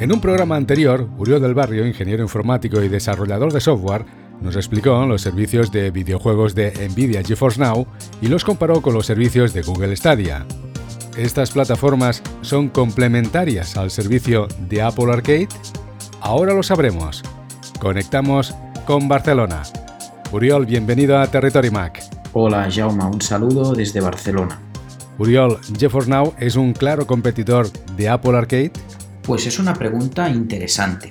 En un programa anterior, Uriol del Barrio, ingeniero informático y desarrollador de software, nos explicó los servicios de videojuegos de Nvidia GeForce Now y los comparó con los servicios de Google Stadia. ¿Estas plataformas son complementarias al servicio de Apple Arcade? Ahora lo sabremos. Conectamos con Barcelona. Uriol, bienvenido a Territory Mac. Hola, Jaume, un saludo desde Barcelona. Uriol, ¿GeForce Now es un claro competidor de Apple Arcade? Pues es una pregunta interesante.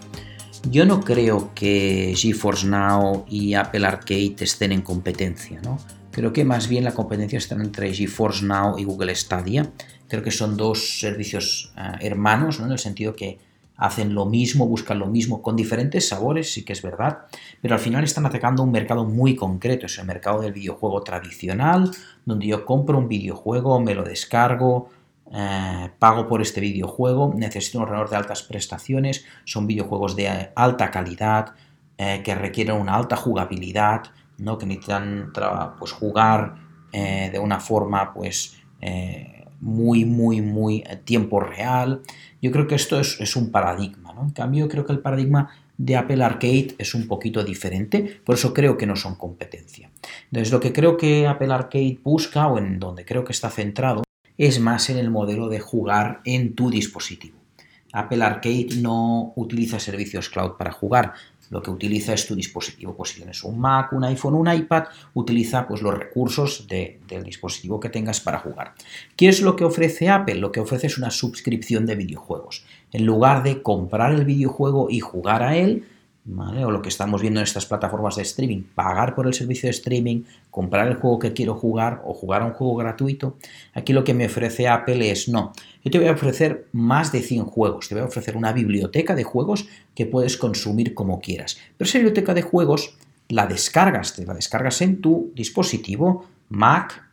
Yo no creo que GeForce Now y Apple Arcade estén en competencia, ¿no? Creo que más bien la competencia está entre GeForce Now y Google Stadia. Creo que son dos servicios eh, hermanos, ¿no? En el sentido que hacen lo mismo, buscan lo mismo, con diferentes sabores, sí que es verdad, pero al final están atacando un mercado muy concreto, es el mercado del videojuego tradicional, donde yo compro un videojuego, me lo descargo, eh, pago por este videojuego, necesito un ordenador de altas prestaciones, son videojuegos de alta calidad, eh, que requieren una alta jugabilidad, ¿no? que necesitan pues, jugar eh, de una forma pues, muy, muy, muy tiempo real. Yo creo que esto es, un paradigma. En cambio, creo que el paradigma de Apple Arcade es un poquito diferente, por eso creo que no son competencia. Entonces, lo que creo que Apple Arcade busca, o en donde creo que está centrado, es más en el modelo de jugar en tu dispositivo. Apple Arcade no utiliza servicios cloud para jugar, lo que utiliza es tu dispositivo. Pues si tienes un Mac, un iPhone, un iPad, utiliza pues, los recursos del dispositivo que tengas para jugar. ¿Qué es lo que ofrece Apple? Lo que ofrece es una suscripción de videojuegos. En lugar de comprar el videojuego y jugar a él, o lo que estamos viendo en estas plataformas de streaming, pagar por el servicio de streaming, comprar el juego que quiero jugar o jugar a un juego gratuito. Aquí lo que me ofrece Apple es no, yo te voy a ofrecer más de 100 juegos, te voy a ofrecer una biblioteca de juegos que puedes consumir como quieras. Pero esa biblioteca de juegos la descargas, te la descargas en tu dispositivo Mac,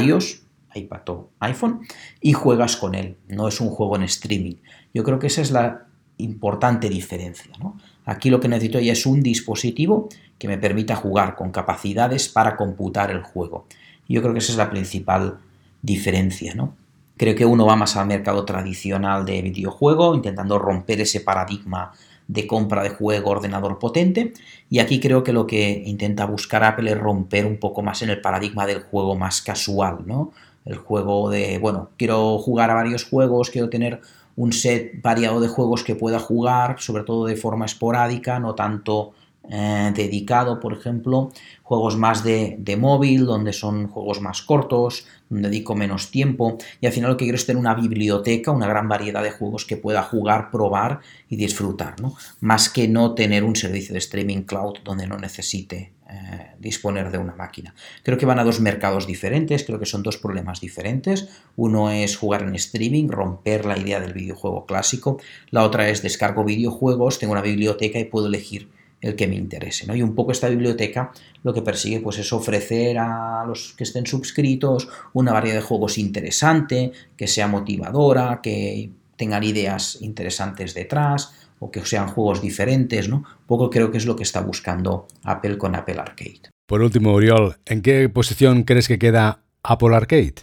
iOS, iPad o iPhone y juegas con él. No es un juego en streaming. Yo creo que esa es la importante diferencia. ¿no? Aquí lo que necesito ya es un dispositivo que me permita jugar con capacidades para computar el juego. Yo creo que esa es la principal diferencia, ¿no? Creo que uno va más al mercado tradicional de videojuego, intentando romper ese paradigma de compra de juego ordenador potente. Y aquí creo que lo que intenta buscar Apple es romper un poco más en el paradigma del juego más casual, ¿no? El juego de, bueno, quiero jugar a varios juegos, quiero tener un set variado de juegos que pueda jugar, sobre todo de forma esporádica, no tanto eh, dedicado, por ejemplo, juegos más de, de, móvil, donde son juegos más cortos, donde dedico menos tiempo, y al final lo que quiero es tener una biblioteca, una gran variedad de juegos que pueda jugar, probar y disfrutar, ¿no? Más que no tener un servicio de streaming cloud donde no necesite eh, disponer de una máquina. Creo que van a dos mercados diferentes, creo que son dos problemas diferentes. Uno es jugar en streaming, romper la idea del videojuego clásico. La otra es descargo videojuegos, tengo una biblioteca y puedo elegir el que me interese. ¿no? Y un poco esta biblioteca lo que persigue pues, es ofrecer a los que estén suscritos una variedad de juegos interesante, que sea motivadora, que tengan ideas interesantes detrás, o que sean juegos diferentes, ¿no? Poco creo que es lo que está buscando Apple con Apple Arcade. Por último, Uriol, ¿en qué posición crees que queda Apple Arcade?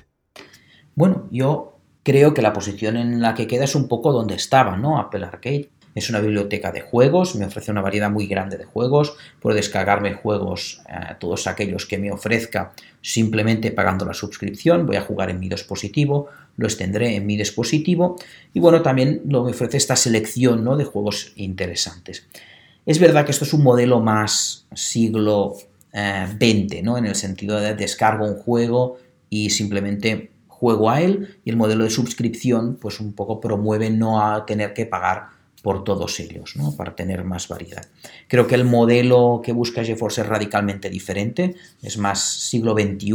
Bueno, yo creo que la posición en la que queda es un poco donde estaba, ¿no? Apple Arcade. Es una biblioteca de juegos, me ofrece una variedad muy grande de juegos, puedo descargarme juegos, eh, todos aquellos que me ofrezca simplemente pagando la suscripción, voy a jugar en mi dispositivo, los tendré en mi dispositivo y bueno, también lo me ofrece esta selección ¿no? de juegos interesantes. Es verdad que esto es un modelo más siglo XX, eh, ¿no? en el sentido de descargo un juego y simplemente juego a él y el modelo de suscripción pues un poco promueve no a tener que pagar por todos ellos, ¿no? para tener más variedad. Creo que el modelo que busca GeForce es radicalmente diferente, es más siglo XXI,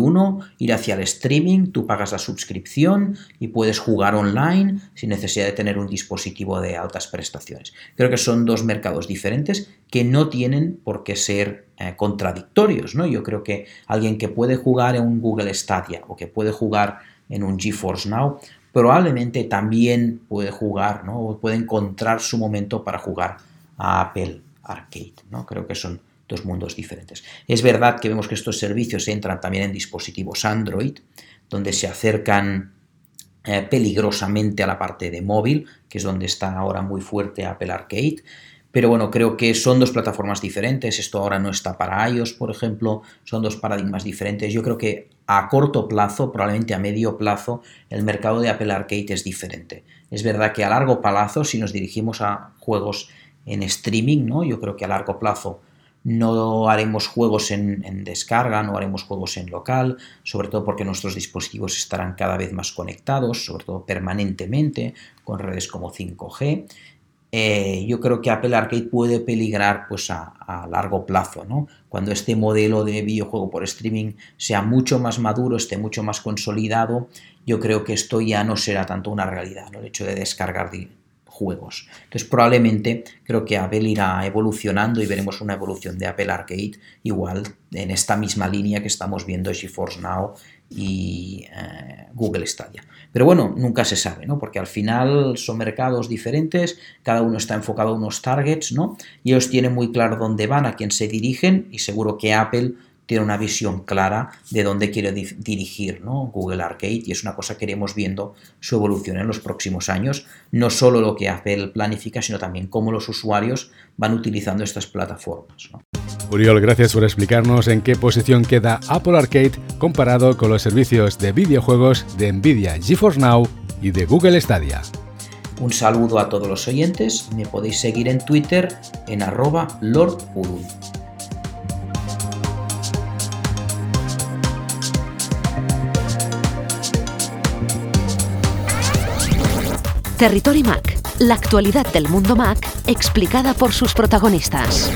ir hacia el streaming, tú pagas la suscripción y puedes jugar online sin necesidad de tener un dispositivo de altas prestaciones. Creo que son dos mercados diferentes que no tienen por qué ser eh, contradictorios. ¿no? Yo creo que alguien que puede jugar en un Google Stadia o que puede jugar en un GeForce Now probablemente también puede jugar, ¿no? O puede encontrar su momento para jugar a Apple Arcade, ¿no? Creo que son dos mundos diferentes. Es verdad que vemos que estos servicios entran también en dispositivos Android, donde se acercan eh, peligrosamente a la parte de móvil, que es donde está ahora muy fuerte Apple Arcade. Pero bueno, creo que son dos plataformas diferentes. Esto ahora no está para iOS, por ejemplo. Son dos paradigmas diferentes. Yo creo que a corto plazo, probablemente a medio plazo, el mercado de Apple Arcade es diferente. Es verdad que a largo plazo, si nos dirigimos a juegos en streaming, ¿no? Yo creo que a largo plazo no haremos juegos en, descarga, no haremos juegos en local, sobre todo porque nuestros dispositivos estarán cada vez más conectados, sobre todo permanentemente, con redes como 5G. Eh, yo creo que Apple Arcade puede peligrar pues, a, largo plazo, ¿no? Cuando este modelo de videojuego por streaming sea mucho más maduro, esté mucho más consolidado, yo creo que esto ya no será tanto una realidad, ¿no? El hecho de descargar juegos. Entonces probablemente creo que Apple irá evolucionando y veremos una evolución de Apple Arcade igual en esta misma línea que estamos viendo GeForce Now y eh, Google Stadia. Pero bueno, nunca se sabe, ¿no? Porque al final son mercados diferentes, cada uno está enfocado a unos targets, ¿no? Y ellos tienen muy claro dónde van, a quién se dirigen y seguro que Apple tiene una visión clara de dónde quiere dirigir ¿no? Google Arcade y es una cosa que iremos viendo su evolución en los próximos años, no solo lo que Apple planifica, sino también cómo los usuarios van utilizando estas plataformas. Uriol, gracias por explicarnos en qué posición queda Apple Arcade comparado con los servicios de videojuegos de Nvidia GeForce Now y de Google Stadia. Un saludo a todos los oyentes, me podéis seguir en Twitter en arroba. Territory Mac, la actualidad del mundo Mac explicada por sus protagonistas.